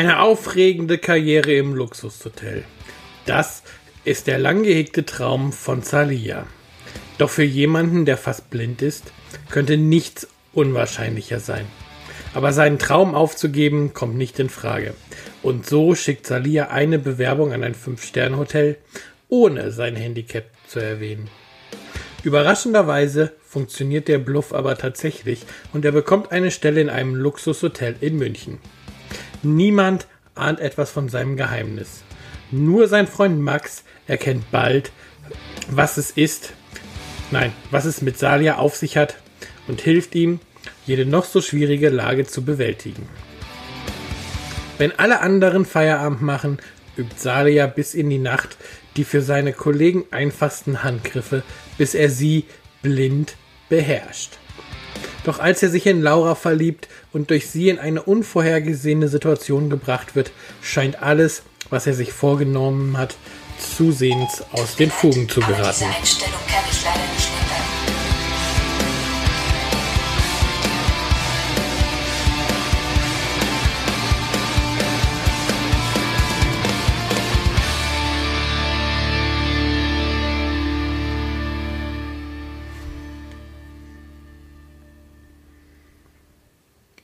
Eine aufregende Karriere im Luxushotel. Das ist der lang gehegte Traum von Zalia. Doch für jemanden, der fast blind ist, könnte nichts unwahrscheinlicher sein. Aber seinen Traum aufzugeben kommt nicht in Frage. Und so schickt Zalia eine Bewerbung an ein 5-Sterne-Hotel, ohne sein Handicap zu erwähnen. Überraschenderweise funktioniert der Bluff aber tatsächlich und er bekommt eine Stelle in einem Luxushotel in München. Niemand ahnt etwas von seinem Geheimnis. Nur sein Freund Max erkennt bald, was es ist, nein, was es mit Salia auf sich hat und hilft ihm, jede noch so schwierige Lage zu bewältigen. Wenn alle anderen Feierabend machen, übt Salia bis in die Nacht die für seine Kollegen einfachsten Handgriffe, bis er sie blind beherrscht. Doch als er sich in Laura verliebt und durch sie in eine unvorhergesehene Situation gebracht wird, scheint alles, was er sich vorgenommen hat, zusehends aus den Fugen zu geraten. Diese Einstellung kann ich leider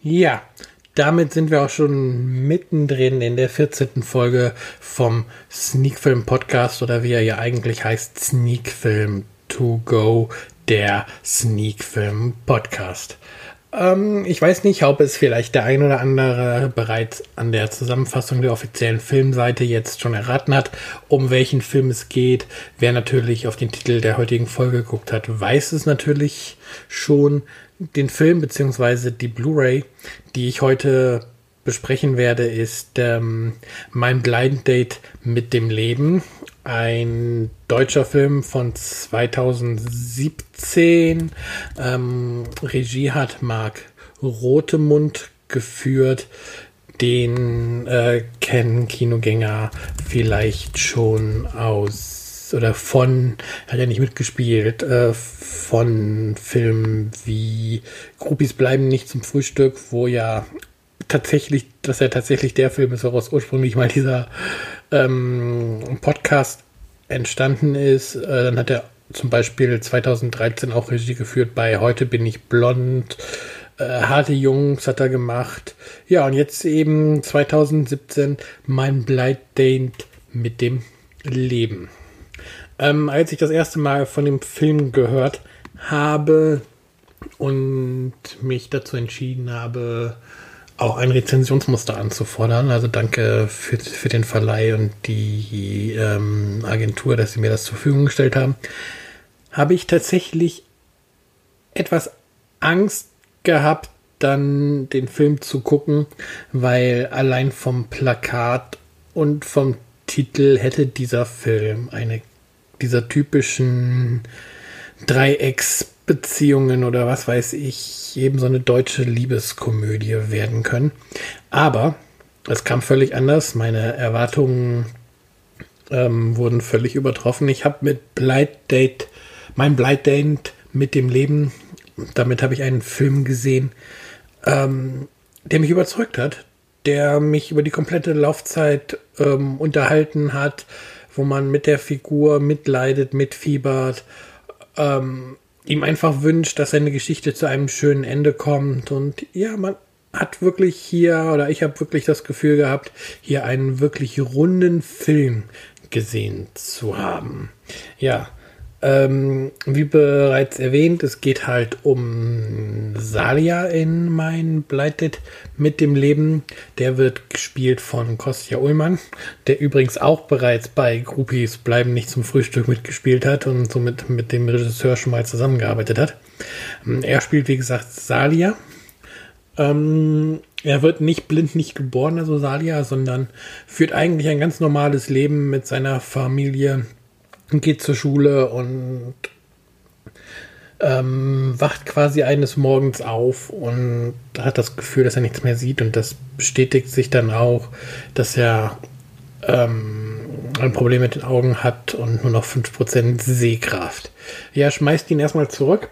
Ja, damit sind wir auch schon mittendrin in der 14. Folge vom Sneakfilm Podcast oder wie er ja eigentlich heißt, Sneakfilm to go, der Sneakfilm Podcast. Ähm, ich weiß nicht, ob es vielleicht der ein oder andere bereits an der Zusammenfassung der offiziellen Filmseite jetzt schon erraten hat, um welchen Film es geht. Wer natürlich auf den Titel der heutigen Folge geguckt hat, weiß es natürlich schon den Film beziehungsweise die Blu-ray, die ich heute besprechen werde, ist ähm, mein Blind Date mit dem Leben. Ein deutscher Film von 2017. Ähm, Regie hat Marc Rotemund geführt. Den äh, kennen Kinogänger vielleicht schon aus oder von, hat er nicht mitgespielt, äh, von Filmen wie Groupies bleiben nicht zum Frühstück, wo ja tatsächlich, dass er tatsächlich der Film ist, woraus ursprünglich mal dieser ähm, Podcast entstanden ist. Äh, dann hat er zum Beispiel 2013 auch Regie geführt bei Heute bin ich blond. Äh, Harte Jungs hat er gemacht. Ja, und jetzt eben 2017 mein Blind Date mit dem Leben. Ähm, als ich das erste Mal von dem Film gehört habe und mich dazu entschieden habe, auch ein Rezensionsmuster anzufordern. Also danke für, für den Verleih und die ähm, Agentur, dass sie mir das zur Verfügung gestellt haben. Habe ich tatsächlich etwas Angst gehabt, dann den Film zu gucken, weil allein vom Plakat und vom Titel hätte dieser Film eine dieser typischen Dreiecksbeziehungen oder was weiß ich, eben so eine deutsche Liebeskomödie werden können. Aber es kam völlig anders. Meine Erwartungen ähm, wurden völlig übertroffen. Ich habe mit Blind Date, mein Blind Date mit dem Leben, damit habe ich einen Film gesehen, ähm, der mich überzeugt hat, der mich über die komplette Laufzeit ähm, unterhalten hat, wo man mit der Figur mitleidet, mitfiebert, ähm, ihm einfach wünscht, dass seine Geschichte zu einem schönen Ende kommt. Und ja, man hat wirklich hier, oder ich habe wirklich das Gefühl gehabt, hier einen wirklich runden Film gesehen zu haben. Ja, ähm, wie bereits erwähnt, es geht halt um Salia in mein Bleitet mit dem Leben. Der wird gespielt von Kostja Ullmann, der übrigens auch bereits bei Groupies bleiben nicht zum Frühstück mitgespielt hat und somit mit dem Regisseur schon mal zusammengearbeitet hat. Ähm, er spielt, wie gesagt, Salia. Ähm, er wird nicht blind, nicht geboren, also Salia, sondern führt eigentlich ein ganz normales Leben mit seiner Familie geht zur Schule und ähm, wacht quasi eines Morgens auf und hat das Gefühl, dass er nichts mehr sieht und das bestätigt sich dann auch, dass er ähm, ein Problem mit den Augen hat und nur noch 5% Sehkraft. Ja, schmeißt ihn erstmal zurück,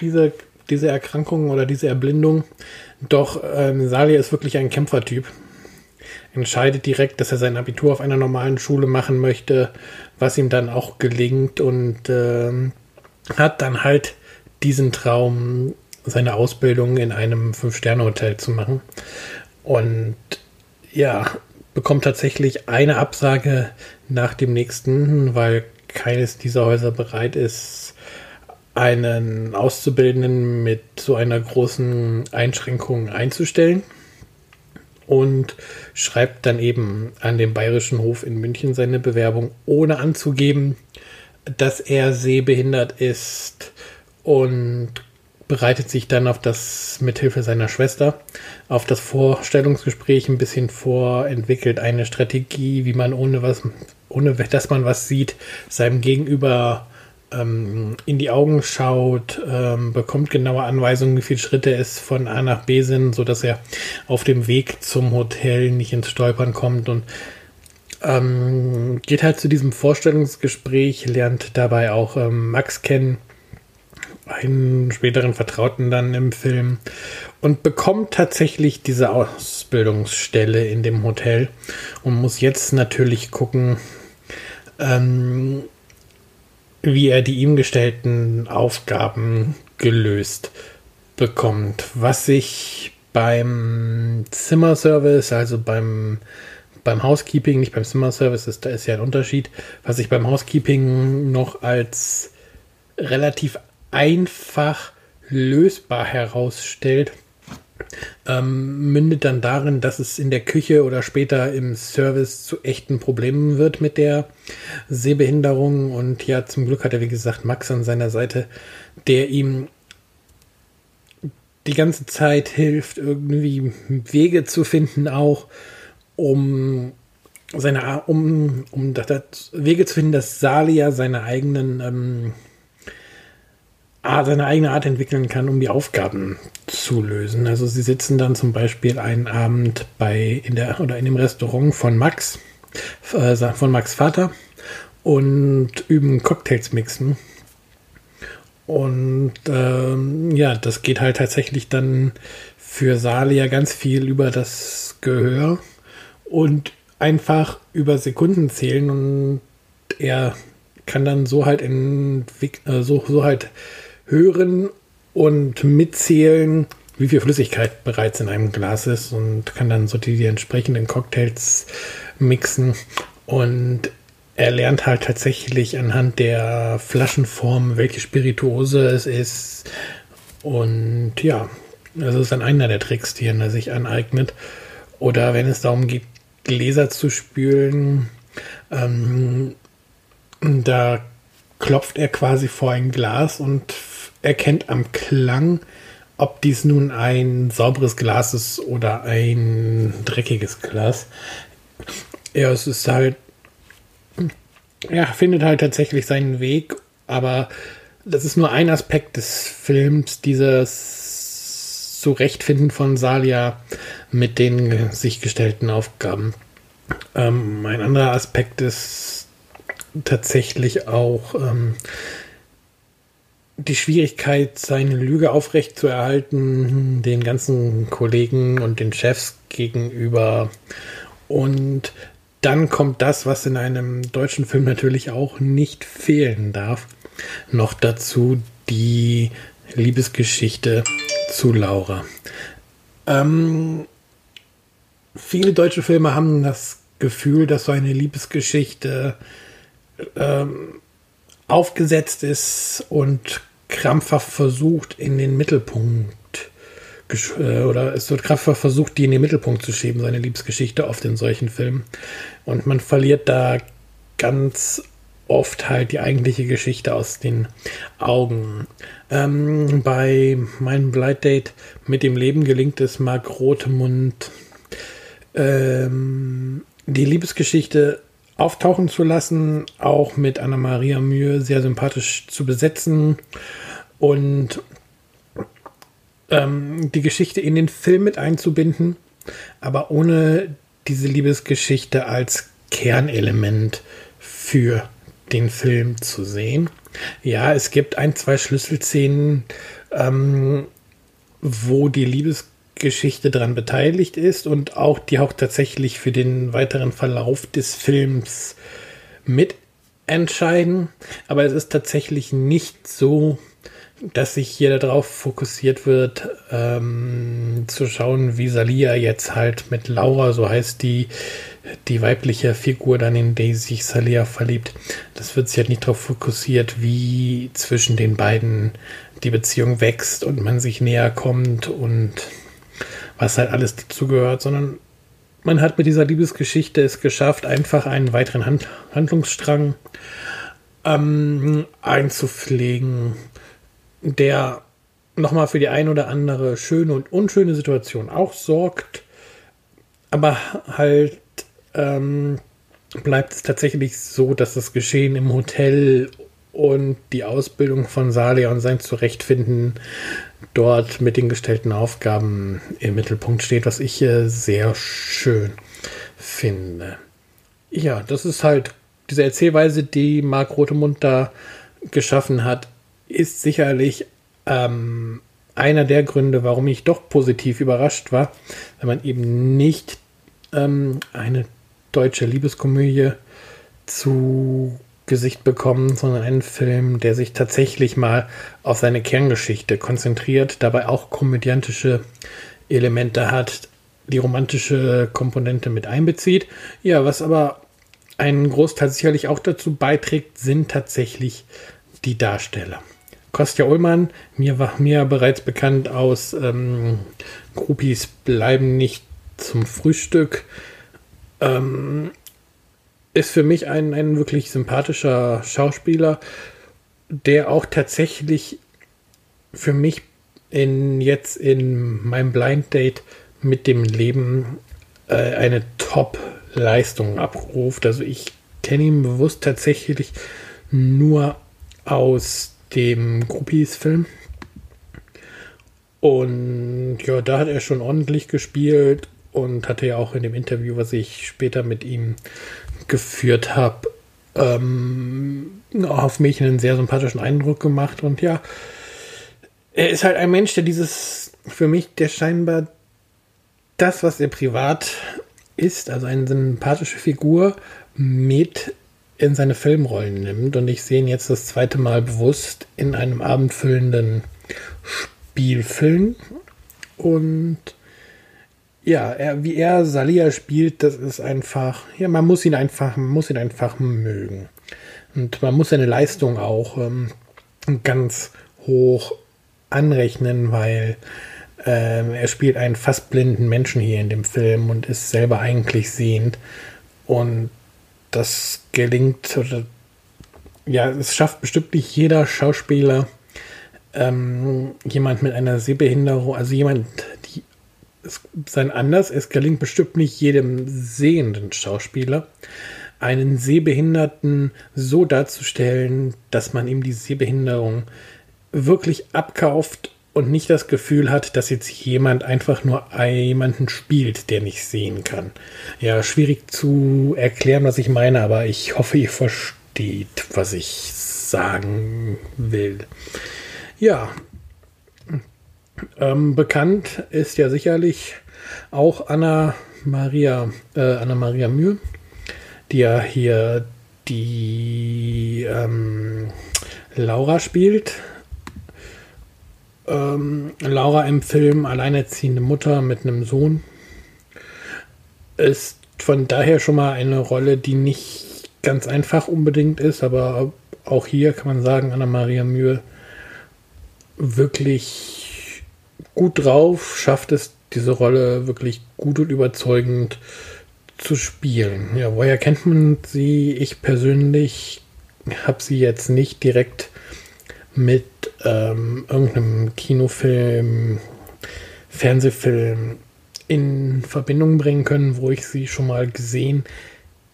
diese, diese Erkrankung oder diese Erblindung. Doch ähm, Salia ist wirklich ein Kämpfertyp. Entscheidet direkt, dass er sein Abitur auf einer normalen Schule machen möchte, was ihm dann auch gelingt und äh, hat dann halt diesen Traum, seine Ausbildung in einem Fünf-Sterne-Hotel zu machen. Und ja, bekommt tatsächlich eine Absage nach dem nächsten, weil keines dieser Häuser bereit ist, einen Auszubildenden mit so einer großen Einschränkung einzustellen und schreibt dann eben an den Bayerischen Hof in München seine Bewerbung, ohne anzugeben, dass er sehbehindert ist und bereitet sich dann auf das mithilfe seiner Schwester auf das Vorstellungsgespräch ein bisschen vor, entwickelt eine Strategie, wie man ohne was, ohne dass man was sieht, seinem Gegenüber ähm, in die Augen schaut, ähm, bekommt genaue Anweisungen, wie viele Schritte es von A nach B sind, so dass er auf dem Weg zum Hotel nicht ins Stolpern kommt. Und ähm, geht halt zu diesem Vorstellungsgespräch, lernt dabei auch ähm, Max kennen, einen späteren Vertrauten dann im Film und bekommt tatsächlich diese Ausbildungsstelle in dem Hotel und muss jetzt natürlich gucken, ähm, wie er die ihm gestellten Aufgaben gelöst bekommt. Was sich beim Zimmerservice, also beim, beim Housekeeping, nicht beim Zimmerservice, ist, da ist ja ein Unterschied, was sich beim Housekeeping noch als relativ einfach lösbar herausstellt, ähm, mündet dann darin, dass es in der Küche oder später im Service zu echten Problemen wird mit der Sehbehinderung. Und ja, zum Glück hat er, wie gesagt, Max an seiner Seite, der ihm die ganze Zeit hilft, irgendwie Wege zu finden, auch um seine, um, um das, das Wege zu finden, dass Salia seine eigenen ähm, seine eigene Art entwickeln kann, um die Aufgaben zu lösen. Also sie sitzen dann zum Beispiel einen Abend bei in der oder in dem Restaurant von Max, äh, von Max Vater und üben Cocktails mixen. Und ähm, ja, das geht halt tatsächlich dann für Salia ganz viel über das Gehör und einfach über Sekunden zählen und er kann dann so halt in äh, so, so halt hören und mitzählen, wie viel Flüssigkeit bereits in einem Glas ist und kann dann so die, die entsprechenden Cocktails mixen. Und er lernt halt tatsächlich anhand der Flaschenform, welche Spirituose es ist. Und ja, das ist dann einer der Tricks, die er sich aneignet. Oder wenn es darum geht, Gläser zu spülen, ähm, da klopft er quasi vor ein Glas und erkennt am Klang, ob dies nun ein sauberes Glas ist oder ein dreckiges Glas. Ja, es ist halt, ja, findet halt tatsächlich seinen Weg, aber das ist nur ein Aspekt des Films, dieses Zurechtfinden von Salia mit den sich gestellten Aufgaben. Ähm, ein anderer Aspekt ist tatsächlich auch ähm, die Schwierigkeit, seine Lüge aufrechtzuerhalten, den ganzen Kollegen und den Chefs gegenüber. Und dann kommt das, was in einem deutschen Film natürlich auch nicht fehlen darf. Noch dazu die Liebesgeschichte zu Laura. Ähm, viele deutsche Filme haben das Gefühl, dass so eine Liebesgeschichte ähm, aufgesetzt ist und krampfhaft versucht, in den Mittelpunkt äh, oder es wird krampfhaft versucht, die in den Mittelpunkt zu schieben, seine Liebesgeschichte oft in solchen Filmen. Und man verliert da ganz oft halt die eigentliche Geschichte aus den Augen. Ähm, bei meinem Blind Date mit dem Leben gelingt es Mark Rotemund, ähm, die Liebesgeschichte auftauchen zu lassen, auch mit Anna-Maria Mühe sehr sympathisch zu besetzen und ähm, die Geschichte in den Film mit einzubinden, aber ohne diese Liebesgeschichte als Kernelement für den Film zu sehen. Ja, es gibt ein, zwei Schlüsselszenen, ähm, wo die Liebesgeschichte Geschichte daran beteiligt ist und auch die auch tatsächlich für den weiteren Verlauf des Films mitentscheiden. Aber es ist tatsächlich nicht so, dass sich hier darauf fokussiert wird, ähm, zu schauen, wie Salia jetzt halt mit Laura, so heißt die, die weibliche Figur dann, in die sich Salia verliebt. Das wird sich halt nicht darauf fokussiert, wie zwischen den beiden die Beziehung wächst und man sich näher kommt und was halt alles dazugehört, sondern man hat mit dieser Liebesgeschichte es geschafft, einfach einen weiteren Hand Handlungsstrang ähm, einzupflegen, der nochmal für die ein oder andere schöne und unschöne Situation auch sorgt, aber halt ähm, bleibt es tatsächlich so, dass das Geschehen im Hotel und die Ausbildung von Salia und sein Zurechtfinden dort mit den gestellten Aufgaben im Mittelpunkt steht, was ich äh, sehr schön finde. Ja, das ist halt diese Erzählweise, die Marc Rotemund da geschaffen hat, ist sicherlich ähm, einer der Gründe, warum ich doch positiv überrascht war, wenn man eben nicht ähm, eine deutsche Liebeskomödie zu Gesicht bekommen, sondern einen Film, der sich tatsächlich mal auf seine Kerngeschichte konzentriert, dabei auch komödiantische Elemente hat, die romantische Komponente mit einbezieht. Ja, was aber einen Großteil sicherlich auch dazu beiträgt, sind tatsächlich die Darsteller. Kostja Ullmann, mir war mir bereits bekannt aus ähm, Groupies bleiben nicht zum Frühstück. Ähm, ist für mich ein, ein wirklich sympathischer Schauspieler, der auch tatsächlich für mich in, jetzt in meinem Blind Date mit dem Leben äh, eine Top-Leistung abruft. Also ich kenne ihn bewusst tatsächlich nur aus dem Groupies-Film. Und ja, da hat er schon ordentlich gespielt und hatte ja auch in dem Interview, was ich später mit ihm geführt habe, ähm, auf mich einen sehr sympathischen Eindruck gemacht. Und ja, er ist halt ein Mensch, der dieses, für mich, der scheinbar das, was er privat ist, also eine sympathische Figur, mit in seine Filmrollen nimmt. Und ich sehe ihn jetzt das zweite Mal bewusst in einem abendfüllenden Spielfilm. Und ja, er, wie er Salia spielt, das ist einfach, ja, man muss ihn einfach, man muss ihn einfach mögen. Und man muss seine Leistung auch ähm, ganz hoch anrechnen, weil ähm, er spielt einen fast blinden Menschen hier in dem Film und ist selber eigentlich sehend. Und das gelingt, oder ja, es schafft bestimmt nicht jeder Schauspieler, ähm, jemand mit einer Sehbehinderung, also jemand, die sein anders. Es gelingt bestimmt nicht jedem sehenden Schauspieler, einen Sehbehinderten so darzustellen, dass man ihm die Sehbehinderung wirklich abkauft und nicht das Gefühl hat, dass jetzt jemand einfach nur jemanden spielt, der nicht sehen kann. Ja, schwierig zu erklären, was ich meine, aber ich hoffe, ihr versteht, was ich sagen will. Ja, ähm, bekannt ist ja sicherlich auch Anna Maria, äh, Anna Maria Mühe, die ja hier die ähm, Laura spielt. Ähm, Laura im Film Alleinerziehende Mutter mit einem Sohn ist von daher schon mal eine Rolle, die nicht ganz einfach unbedingt ist, aber auch hier kann man sagen, Anna Maria Mühe wirklich gut drauf, schafft es, diese Rolle wirklich gut und überzeugend zu spielen. Ja, woher kennt man sie? Ich persönlich habe sie jetzt nicht direkt mit ähm, irgendeinem Kinofilm, Fernsehfilm in Verbindung bringen können, wo ich sie schon mal gesehen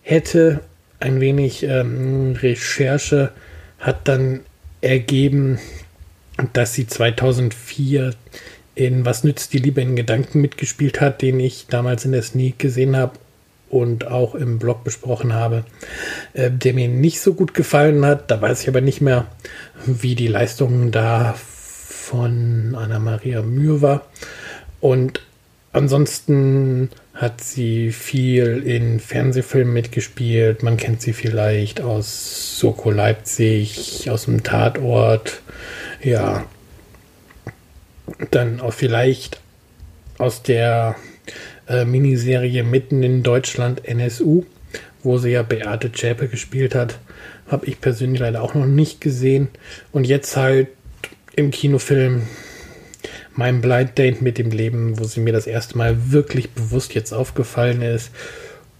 hätte. Ein wenig ähm, Recherche hat dann ergeben, dass sie 2004 in Was nützt die Liebe in Gedanken mitgespielt hat, den ich damals in der Sneak gesehen habe und auch im Blog besprochen habe, äh, der mir nicht so gut gefallen hat. Da weiß ich aber nicht mehr, wie die Leistung da von Anna-Maria Mühe war. Und ansonsten hat sie viel in Fernsehfilmen mitgespielt. Man kennt sie vielleicht aus Soko Leipzig, aus dem Tatort. Ja. Dann auch vielleicht aus der äh, Miniserie Mitten in Deutschland NSU, wo sie ja Beate Zschäpe gespielt hat. Habe ich persönlich leider auch noch nicht gesehen. Und jetzt halt im Kinofilm mein Blind Date mit dem Leben, wo sie mir das erste Mal wirklich bewusst jetzt aufgefallen ist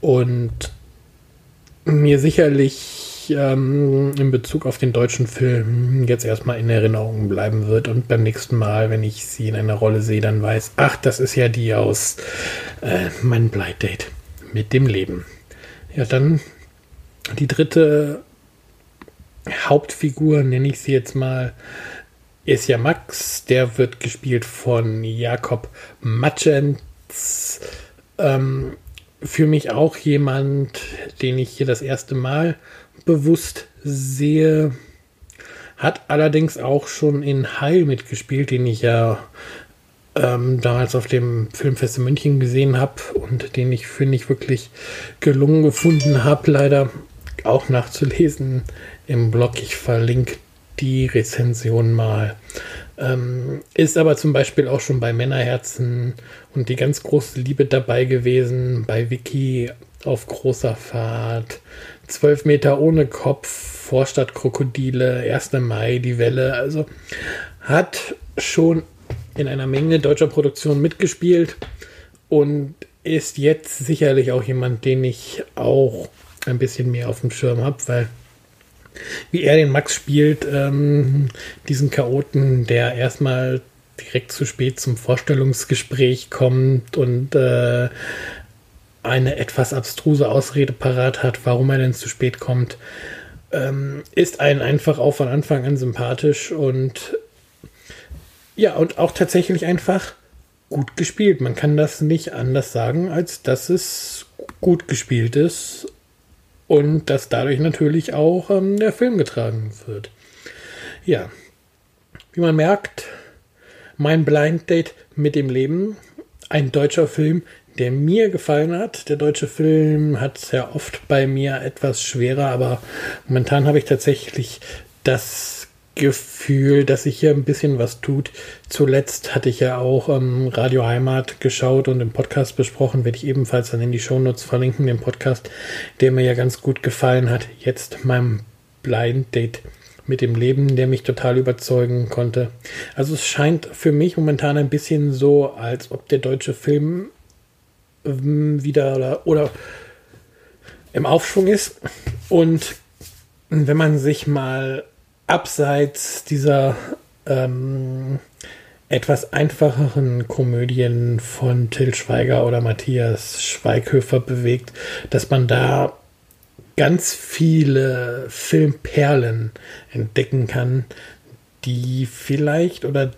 und mir sicherlich ähm, in Bezug auf den deutschen Film jetzt erstmal in Erinnerung bleiben wird und beim nächsten Mal, wenn ich sie in einer Rolle sehe, dann weiß, ach, das ist ja die aus äh, mein Blind Date mit dem Leben. Ja, dann die dritte Hauptfigur, nenne ich sie jetzt mal, ist ja Max. Der wird gespielt von Jakob Matschens. Ähm, für mich auch jemand, den ich hier das erste Mal bewusst sehe. Hat allerdings auch schon in Heil mitgespielt, den ich ja ähm, damals auf dem Filmfest in München gesehen habe und den ich, finde ich, wirklich gelungen gefunden habe. Leider auch nachzulesen im Blog. Ich verlinke die Rezension mal. Ähm, ist aber zum Beispiel auch schon bei Männerherzen und die ganz große Liebe dabei gewesen, bei Vicky auf großer Fahrt, 12 Meter ohne Kopf, Vorstadtkrokodile, 1. Mai, die Welle, also hat schon in einer Menge deutscher Produktionen mitgespielt und ist jetzt sicherlich auch jemand, den ich auch ein bisschen mehr auf dem Schirm habe, weil wie er den Max spielt, ähm, diesen Chaoten, der erstmal direkt zu spät zum Vorstellungsgespräch kommt und äh, eine etwas abstruse Ausrede parat hat, warum er denn zu spät kommt, ähm, ist einen einfach auch von Anfang an sympathisch und ja, und auch tatsächlich einfach gut gespielt. Man kann das nicht anders sagen, als dass es gut gespielt ist und dass dadurch natürlich auch ähm, der Film getragen wird. Ja, wie man merkt, mein Blind Date mit dem Leben, ein deutscher Film, der mir gefallen hat. Der deutsche Film hat sehr oft bei mir etwas schwerer, aber momentan habe ich tatsächlich das Gefühl, dass sich hier ein bisschen was tut. Zuletzt hatte ich ja auch ähm, Radio Heimat geschaut und im Podcast besprochen, werde ich ebenfalls dann in die Shownotes verlinken, den Podcast, der mir ja ganz gut gefallen hat. Jetzt mein Blind Date mit dem Leben, der mich total überzeugen konnte. Also es scheint für mich momentan ein bisschen so, als ob der deutsche Film wieder oder, oder im Aufschwung ist. Und wenn man sich mal abseits dieser ähm, etwas einfacheren Komödien von Till Schweiger oder Matthias Schweighöfer bewegt, dass man da ganz viele Filmperlen entdecken kann, die vielleicht oder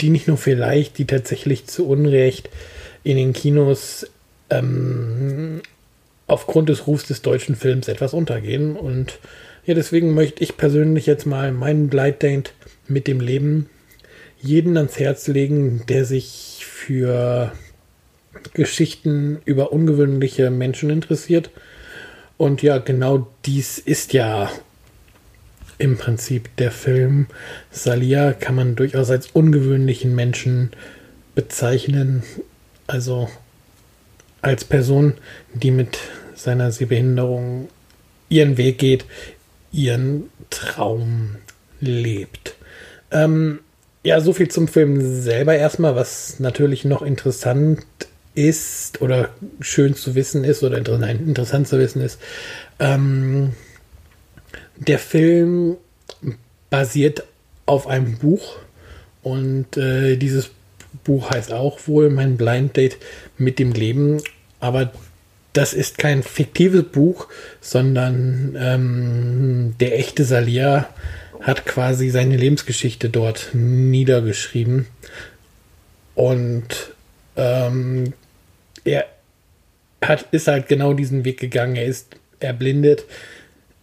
die nicht nur vielleicht, die tatsächlich zu Unrecht in den Kinos ähm, aufgrund des Rufs des deutschen Films etwas untergehen und ja, deswegen möchte ich persönlich jetzt mal meinen Blind mit dem Leben jeden ans Herz legen, der sich für Geschichten über ungewöhnliche Menschen interessiert. Und ja, genau dies ist ja im Prinzip der Film. Salia kann man durchaus als ungewöhnlichen Menschen bezeichnen. Also als Person, die mit seiner Sehbehinderung ihren Weg geht, ihren Traum lebt. Ähm, ja, so viel zum Film selber erstmal, was natürlich noch interessant ist oder schön zu wissen ist oder interessant zu wissen ist. Ähm, der Film basiert auf einem Buch und äh, dieses Buch heißt auch wohl Mein Blind Date mit dem Leben, aber das ist kein fiktives Buch, sondern ähm, der echte Salia hat quasi seine Lebensgeschichte dort niedergeschrieben. Und ähm, er hat, ist halt genau diesen Weg gegangen. Er ist erblindet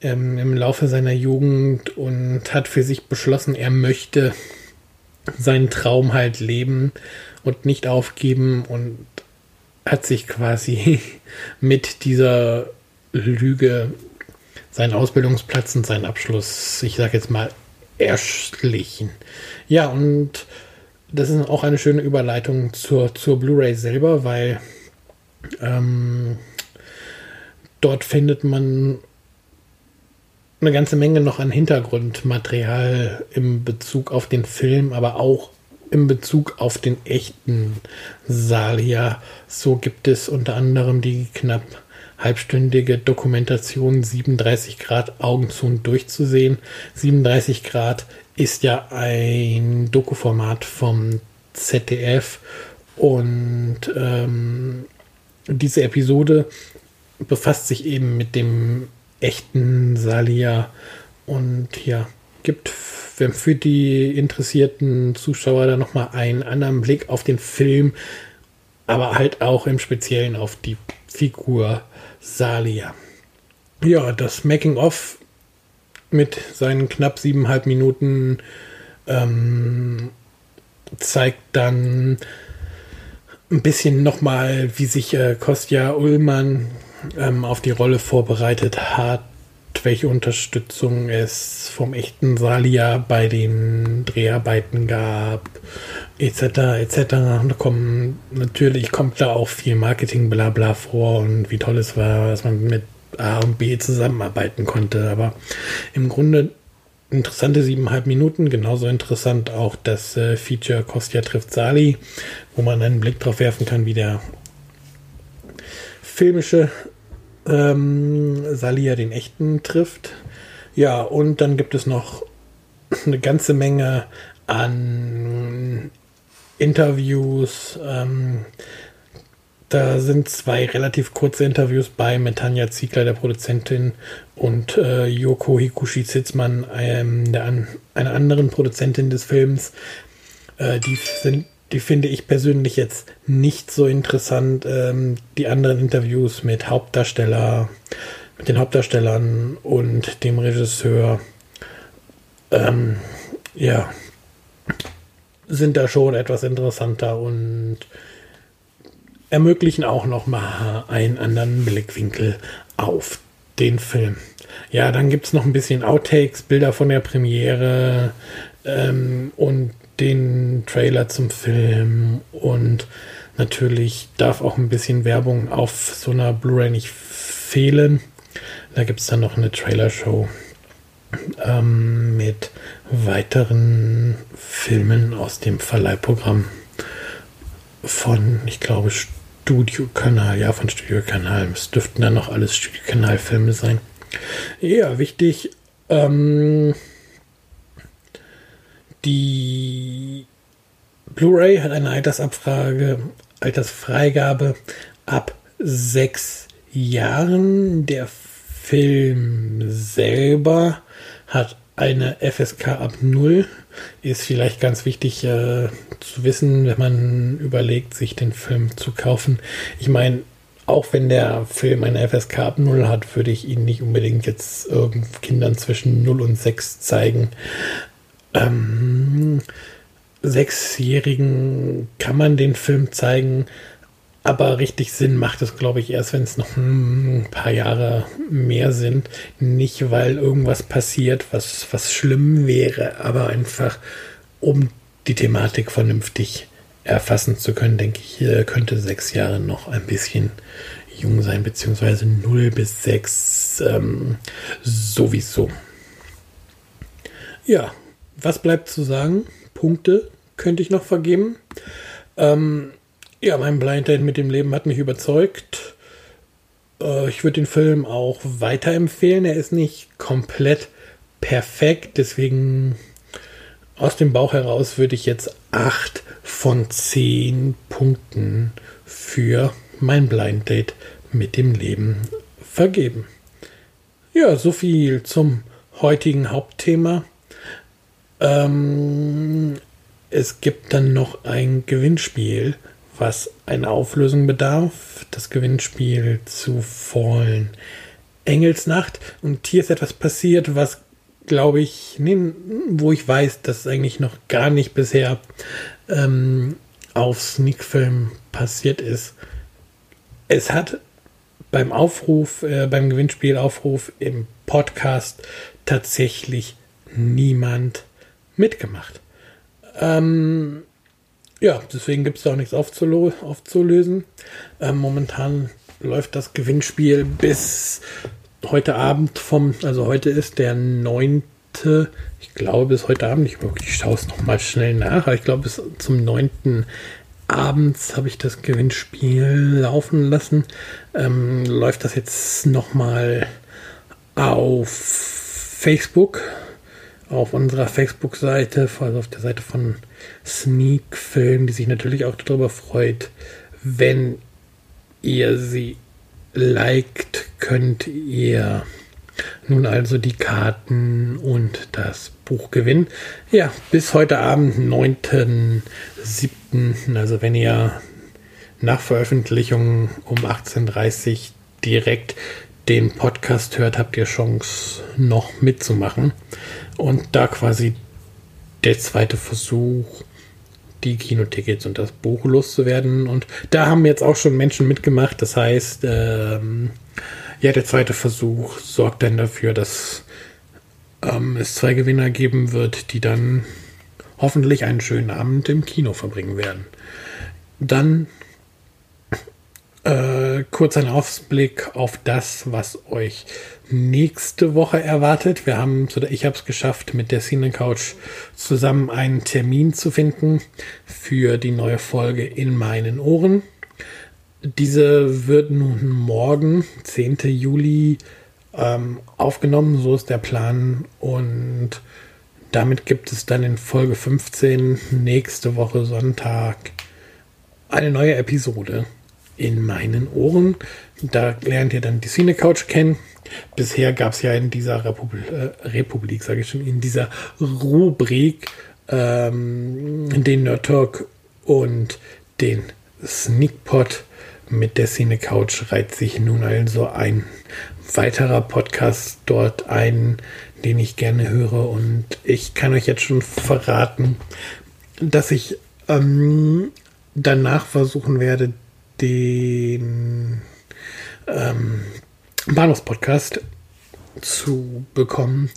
ähm, im Laufe seiner Jugend und hat für sich beschlossen, er möchte seinen Traum halt leben und nicht aufgeben und hat sich quasi mit dieser Lüge seinen Ausbildungsplatz und seinen Abschluss, ich sage jetzt mal, erschlichen. Ja, und das ist auch eine schöne Überleitung zur, zur Blu-ray selber, weil ähm, dort findet man eine ganze Menge noch an Hintergrundmaterial im Bezug auf den Film, aber auch im Bezug auf den echten Salia. So gibt es unter anderem die knapp halbstündige Dokumentation 37 Grad Augen zu und durchzusehen. 37 Grad ist ja ein Dokuformat vom ZDF und ähm, diese Episode befasst sich eben mit dem echten Salia und ja, gibt für die interessierten Zuschauer da nochmal einen anderen Blick auf den Film, aber halt auch im Speziellen auf die Figur Salia. Ja, das Making-of mit seinen knapp siebeneinhalb Minuten ähm, zeigt dann ein bisschen nochmal, wie sich äh, Kostja Ullmann ähm, auf die Rolle vorbereitet hat, welche Unterstützung es vom echten Salia bei den Dreharbeiten gab, etc. etc. Da kommen natürlich kommt da auch viel Marketing blabla vor und wie toll es war, dass man mit A und B zusammenarbeiten konnte. Aber im Grunde interessante siebeneinhalb Minuten. Genauso interessant auch das äh, Feature Kostja trifft Sali, wo man einen Blick drauf werfen kann, wie der filmische ähm, Salia den echten trifft. Ja, und dann gibt es noch eine ganze Menge an Interviews. Ähm, da sind zwei relativ kurze Interviews bei mit Tanja Ziegler, der Produzentin, und äh, Yoko Hikushi Zitzmann, ähm, einer anderen Produzentin des Films. Äh, die sind die finde ich persönlich jetzt nicht so interessant. Ähm, die anderen Interviews mit Hauptdarsteller, mit den Hauptdarstellern und dem Regisseur, ähm, ja, sind da schon etwas interessanter und ermöglichen auch noch mal einen anderen Blickwinkel auf den Film. Ja, dann gibt es noch ein bisschen Outtakes, Bilder von der Premiere ähm, und den Trailer zum Film und natürlich darf auch ein bisschen Werbung auf so einer Blu-ray nicht fehlen. Da gibt es dann noch eine Trailer-Show ähm, mit weiteren Filmen aus dem Verleihprogramm von, ich glaube, Studiokanal, ja, von Studiokanal. Es dürften dann noch alles Studiokanal-Filme sein. Ja, wichtig. Ähm, die Blu-ray hat eine Altersabfrage, Altersfreigabe ab sechs Jahren. Der Film selber hat eine FSK ab 0. Ist vielleicht ganz wichtig äh, zu wissen, wenn man überlegt, sich den Film zu kaufen. Ich meine, auch wenn der Film eine FSK ab 0 hat, würde ich ihn nicht unbedingt jetzt äh, Kindern zwischen 0 und 6 zeigen ähm, Sechsjährigen kann man den Film zeigen, aber richtig Sinn macht es, glaube ich, erst, wenn es noch ein paar Jahre mehr sind. Nicht, weil irgendwas passiert, was, was schlimm wäre, aber einfach, um die Thematik vernünftig erfassen zu können, denke ich, könnte sechs Jahre noch ein bisschen jung sein, beziehungsweise 0 bis 6 ähm, sowieso. Ja, was bleibt zu sagen? Punkte könnte ich noch vergeben. Ähm, ja, mein Blind Date mit dem Leben hat mich überzeugt. Äh, ich würde den Film auch weiterempfehlen. Er ist nicht komplett perfekt, deswegen aus dem Bauch heraus würde ich jetzt 8 von 10 Punkten für mein Blind Date mit dem Leben vergeben. Ja, so viel zum heutigen Hauptthema. Ähm, es gibt dann noch ein Gewinnspiel, was eine Auflösung bedarf. Das Gewinnspiel zu Fallen Engelsnacht. Und hier ist etwas passiert, was glaube ich, wo ich weiß, dass es eigentlich noch gar nicht bisher ähm, auf Sneakfilm passiert ist. es hat beim Aufruf, äh, beim Gewinnspielaufruf im Podcast tatsächlich niemand mitgemacht. Ähm, ja, deswegen gibt es da auch nichts aufzulo aufzulösen. Ähm, momentan läuft das Gewinnspiel bis heute Abend vom, also heute ist der 9. Ich glaube bis heute Abend, ich, ich schaue es nochmal schnell nach, aber ich glaube bis zum 9. abends habe ich das Gewinnspiel laufen lassen. Ähm, läuft das jetzt nochmal auf Facebook, auf unserer Facebook-Seite, also auf der Seite von Sneak Film, die sich natürlich auch darüber freut, wenn ihr sie liked, könnt ihr nun also die Karten und das Buch gewinnen. Ja, bis heute Abend, 9.7. Also wenn ihr nach Veröffentlichung um 18.30 Uhr direkt den Podcast hört, habt ihr Chance noch mitzumachen. Und da quasi der zweite Versuch die Kinotickets und das Buch loszuwerden. Und da haben jetzt auch schon Menschen mitgemacht. Das heißt, ähm, ja, der zweite Versuch sorgt dann dafür, dass ähm, es zwei Gewinner geben wird, die dann hoffentlich einen schönen Abend im Kino verbringen werden. Dann äh, kurz ein Ausblick auf das, was euch nächste Woche erwartet. Wir haben, ich habe es geschafft, mit der Cine Couch zusammen einen Termin zu finden für die neue Folge in meinen Ohren. Diese wird nun morgen, 10. Juli, ähm, aufgenommen. So ist der Plan. Und damit gibt es dann in Folge 15 nächste Woche Sonntag eine neue Episode in meinen Ohren. Da lernt ihr dann die Cine Couch kennen. Bisher gab es ja in dieser Republik, äh, Republik sage ich schon, in dieser Rubrik ähm, den Nerd Talk und den Sneakpot mit der Cine Couch reiht sich nun also ein weiterer Podcast dort ein, den ich gerne höre. Und ich kann euch jetzt schon verraten, dass ich ähm, danach versuchen werde, den ähm, Bahnhofspodcast zu bekommen.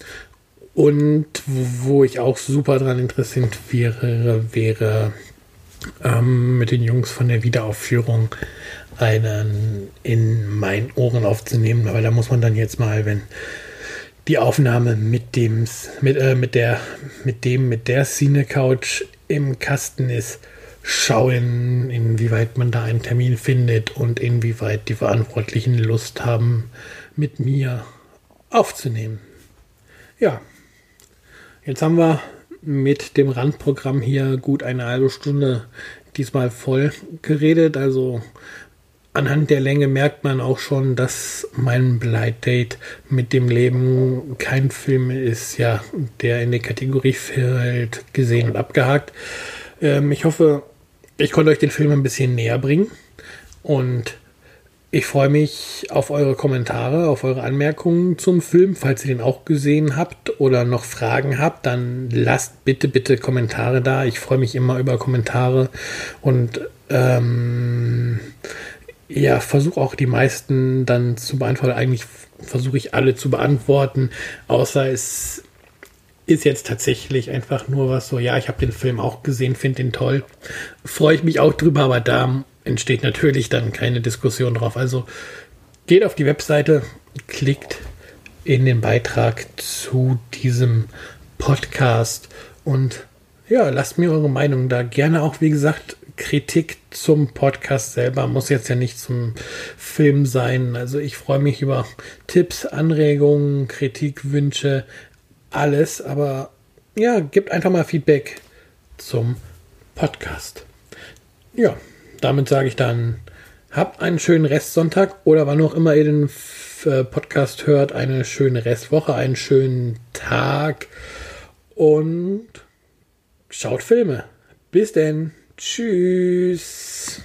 Und wo ich auch super dran interessiert wäre, wäre ähm, mit den Jungs von der Wiederaufführung einen in meinen Ohren aufzunehmen. Aber da muss man dann jetzt mal, wenn die Aufnahme mit dem, mit, äh, mit der, mit dem, mit der Cine Couch im Kasten ist, schauen, inwieweit man da einen Termin findet und inwieweit die Verantwortlichen Lust haben, mit mir aufzunehmen. Ja, jetzt haben wir mit dem Randprogramm hier gut eine halbe Stunde diesmal voll geredet. Also anhand der Länge merkt man auch schon, dass mein Blight Date mit dem Leben kein Film ist, ja, der in die Kategorie fällt, gesehen und abgehakt. Ähm, ich hoffe, ich konnte euch den Film ein bisschen näher bringen und ich freue mich auf eure Kommentare, auf eure Anmerkungen zum Film. Falls ihr den auch gesehen habt oder noch Fragen habt, dann lasst bitte, bitte Kommentare da. Ich freue mich immer über Kommentare und ähm, ja, versuche auch die meisten dann zu beantworten. Eigentlich versuche ich alle zu beantworten, außer es ist jetzt tatsächlich einfach nur was so, ja, ich habe den Film auch gesehen, finde den toll. Freue ich mich auch drüber, aber da entsteht natürlich dann keine Diskussion drauf. Also geht auf die Webseite, klickt in den Beitrag zu diesem Podcast und ja, lasst mir eure Meinung da. Gerne auch, wie gesagt, Kritik zum Podcast selber. Muss jetzt ja nicht zum Film sein. Also ich freue mich über Tipps, Anregungen, Kritikwünsche, alles, aber ja, gebt einfach mal Feedback zum Podcast. Ja, damit sage ich dann, habt einen schönen Restsonntag oder wann auch immer ihr den äh, Podcast hört, eine schöne Restwoche, einen schönen Tag und schaut Filme. Bis denn. Tschüss.